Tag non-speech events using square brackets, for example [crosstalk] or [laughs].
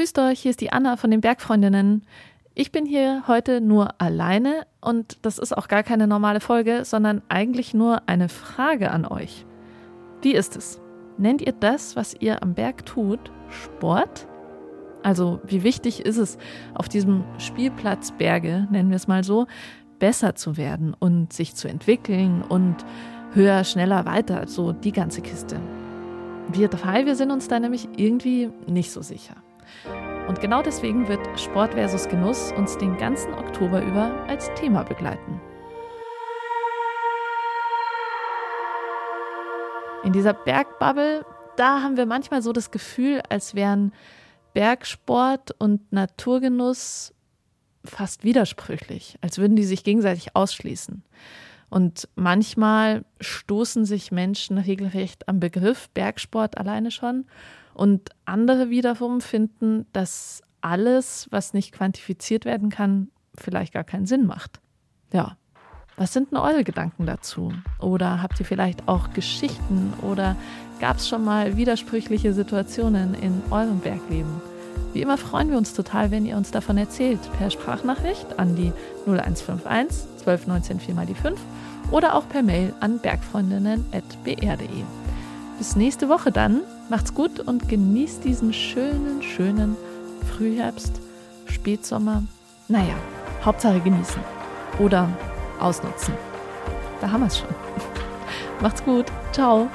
grüßt euch, hier ist die Anna von den Bergfreundinnen. Ich bin hier heute nur alleine und das ist auch gar keine normale Folge, sondern eigentlich nur eine Frage an euch. Wie ist es? Nennt ihr das, was ihr am Berg tut, Sport? Also wie wichtig ist es, auf diesem Spielplatz Berge, nennen wir es mal so, besser zu werden und sich zu entwickeln und höher, schneller, weiter, so die ganze Kiste. Wir drei, wir sind uns da nämlich irgendwie nicht so sicher. Und genau deswegen wird Sport versus Genuss uns den ganzen Oktober über als Thema begleiten. In dieser Bergbubble, da haben wir manchmal so das Gefühl, als wären Bergsport und Naturgenuss fast widersprüchlich, als würden die sich gegenseitig ausschließen. Und manchmal stoßen sich Menschen regelrecht am Begriff Bergsport alleine schon. Und andere wiederum finden, dass alles, was nicht quantifiziert werden kann, vielleicht gar keinen Sinn macht. Ja, was sind denn eure Gedanken dazu? Oder habt ihr vielleicht auch Geschichten oder gab es schon mal widersprüchliche Situationen in eurem Bergleben? Wie immer freuen wir uns total, wenn ihr uns davon erzählt, per Sprachnachricht an die 0151 1219 4 mal die 5 oder auch per Mail an bergfreundinnen.br.de. Bis nächste Woche dann. Macht's gut und genießt diesen schönen, schönen Frühherbst, Spätsommer. Naja, Hauptsache genießen. Oder ausnutzen. Da haben wir es schon. [laughs] Macht's gut. Ciao.